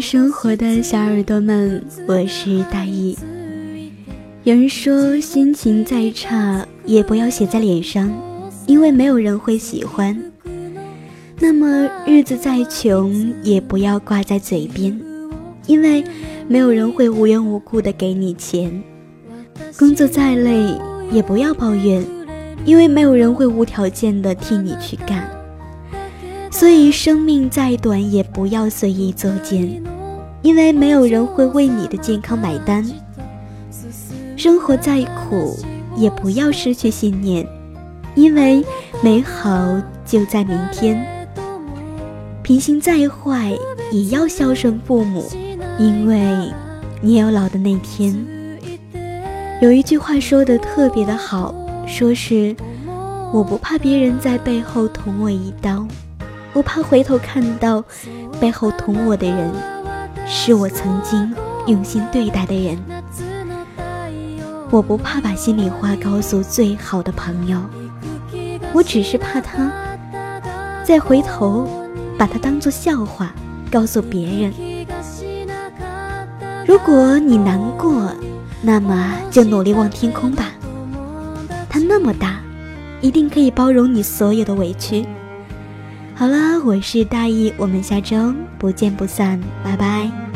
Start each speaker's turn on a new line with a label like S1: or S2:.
S1: 生活的小耳朵们，我是大意。有人说，心情再差也不要写在脸上，因为没有人会喜欢。那么日子再穷也不要挂在嘴边，因为没有人会无缘无故的给你钱。工作再累也不要抱怨，因为没有人会无条件的替你去干。所以生命再短也不要随意作践，因为没有人会为你的健康买单。生活再苦也不要失去信念，因为美好就在明天。品行再坏也要孝顺父母，因为你有老的那天。有一句话说的特别的好，说是我不怕别人在背后捅我一刀，我怕回头看到背后捅我的人是我曾经用心对待的人。我不怕把心里话告诉最好的朋友，我只是怕他再回头把他当做笑话告诉别人。如果你难过，那么就努力望天空吧，它那么大，一定可以包容你所有的委屈。好了，我是大意，我们下周不见不散，拜拜。